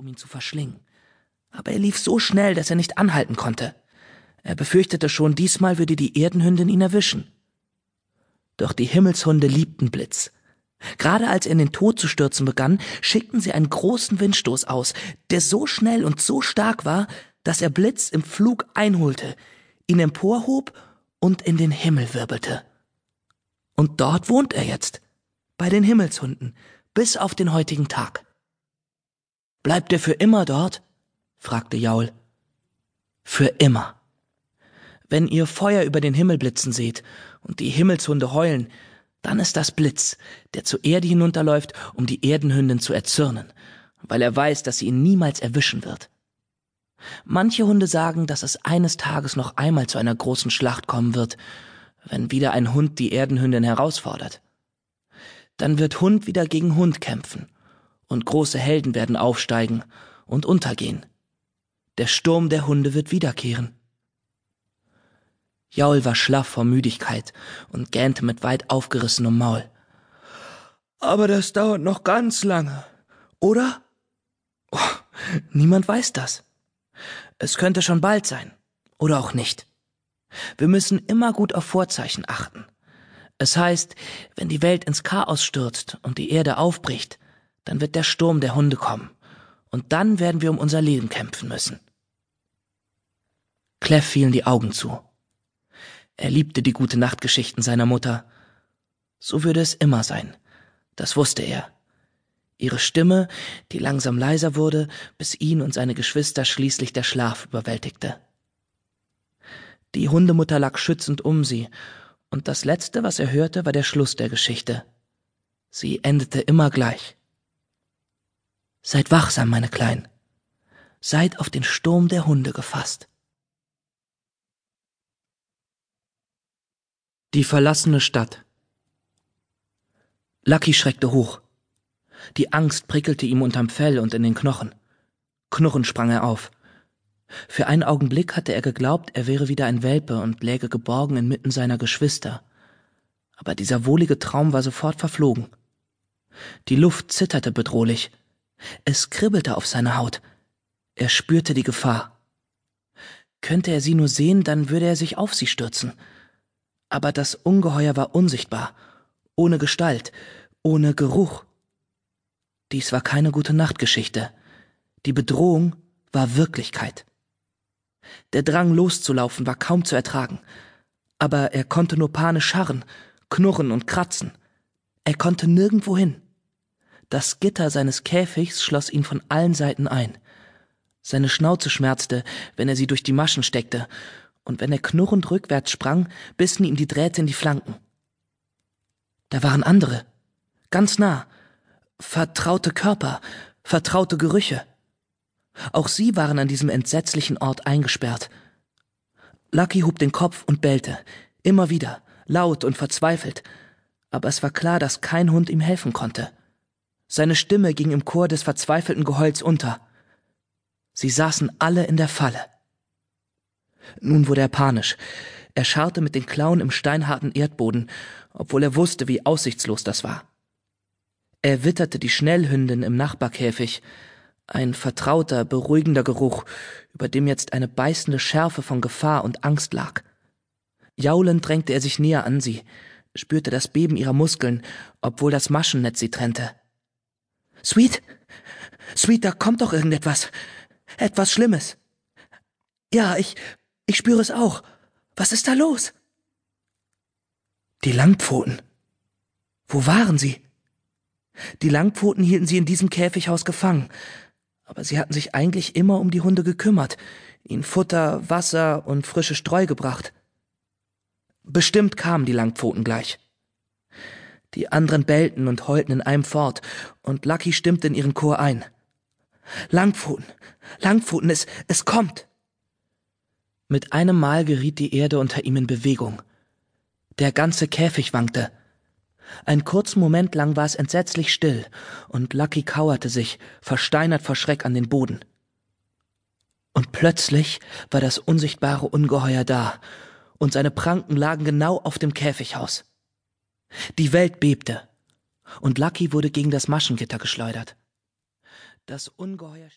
um ihn zu verschlingen. Aber er lief so schnell, dass er nicht anhalten konnte. Er befürchtete schon, diesmal würde die Erdenhündin ihn erwischen. Doch die Himmelshunde liebten Blitz. Gerade als er in den Tod zu stürzen begann, schickten sie einen großen Windstoß aus, der so schnell und so stark war, dass er Blitz im Flug einholte, ihn emporhob und in den Himmel wirbelte. Und dort wohnt er jetzt, bei den Himmelshunden, bis auf den heutigen Tag. Bleibt er für immer dort? fragte Jaul. Für immer. Wenn ihr Feuer über den Himmel blitzen seht und die Himmelshunde heulen, dann ist das Blitz, der zur Erde hinunterläuft, um die Erdenhündin zu erzürnen, weil er weiß, dass sie ihn niemals erwischen wird. Manche Hunde sagen, dass es eines Tages noch einmal zu einer großen Schlacht kommen wird, wenn wieder ein Hund die Erdenhündin herausfordert. Dann wird Hund wieder gegen Hund kämpfen, und große Helden werden aufsteigen und untergehen. Der Sturm der Hunde wird wiederkehren. Jaul war schlaff vor Müdigkeit und gähnte mit weit aufgerissenem Maul. Aber das dauert noch ganz lange, oder? Oh, niemand weiß das. Es könnte schon bald sein, oder auch nicht. Wir müssen immer gut auf Vorzeichen achten. Es heißt, wenn die Welt ins Chaos stürzt und die Erde aufbricht, dann wird der Sturm der Hunde kommen, und dann werden wir um unser Leben kämpfen müssen. Clef fielen die Augen zu. Er liebte die gute Nachtgeschichten seiner Mutter. So würde es immer sein. Das wusste er. Ihre Stimme, die langsam leiser wurde, bis ihn und seine Geschwister schließlich der Schlaf überwältigte. Die Hundemutter lag schützend um sie, und das Letzte, was er hörte, war der Schluss der Geschichte. Sie endete immer gleich. Seid wachsam, meine Kleinen. Seid auf den Sturm der Hunde gefasst. Die verlassene Stadt. Lucky schreckte hoch. Die Angst prickelte ihm unterm Fell und in den Knochen. Knurrend sprang er auf. Für einen Augenblick hatte er geglaubt, er wäre wieder ein Welpe und läge geborgen inmitten seiner Geschwister. Aber dieser wohlige Traum war sofort verflogen. Die Luft zitterte bedrohlich. Es kribbelte auf seiner Haut. Er spürte die Gefahr. Könnte er sie nur sehen, dann würde er sich auf sie stürzen aber das Ungeheuer war unsichtbar, ohne Gestalt, ohne Geruch. Dies war keine gute Nachtgeschichte. Die Bedrohung war Wirklichkeit. Der Drang loszulaufen war kaum zu ertragen, aber er konnte nur panisch scharren, knurren und kratzen. Er konnte nirgendwo hin. Das Gitter seines Käfigs schloss ihn von allen Seiten ein. Seine Schnauze schmerzte, wenn er sie durch die Maschen steckte, und wenn er knurrend rückwärts sprang, bissen ihm die Drähte in die Flanken. Da waren andere, ganz nah, vertraute Körper, vertraute Gerüche. Auch sie waren an diesem entsetzlichen Ort eingesperrt. Lucky hob den Kopf und bellte, immer wieder, laut und verzweifelt, aber es war klar, dass kein Hund ihm helfen konnte. Seine Stimme ging im Chor des verzweifelten Geheuls unter. Sie saßen alle in der Falle. Nun wurde er panisch. Er scharrte mit den Klauen im steinharten Erdboden, obwohl er wusste, wie aussichtslos das war. Er witterte die Schnellhündin im Nachbarkäfig, ein vertrauter, beruhigender Geruch, über dem jetzt eine beißende Schärfe von Gefahr und Angst lag. Jaulend drängte er sich näher an sie, spürte das Beben ihrer Muskeln, obwohl das Maschennetz sie trennte. Sweet? Sweet, da kommt doch irgendetwas. Etwas Schlimmes. Ja, ich ich spüre es auch. Was ist da los? Die Langpfoten. Wo waren sie? Die Langpfoten hielten sie in diesem Käfighaus gefangen, aber sie hatten sich eigentlich immer um die Hunde gekümmert, ihnen Futter, Wasser und frische Streu gebracht. Bestimmt kamen die Langpfoten gleich. Die anderen bellten und heulten in einem fort, und Lucky stimmte in ihren Chor ein. Langpfoten, Langpfoten, es, es kommt. Mit einem Mal geriet die Erde unter ihm in Bewegung. Der ganze Käfig wankte. Einen kurzen Moment lang war es entsetzlich still, und Lucky kauerte sich, versteinert vor Schreck an den Boden. Und plötzlich war das unsichtbare Ungeheuer da, und seine Pranken lagen genau auf dem Käfighaus. Die Welt bebte, und Lucky wurde gegen das Maschengitter geschleudert. Das Ungeheuer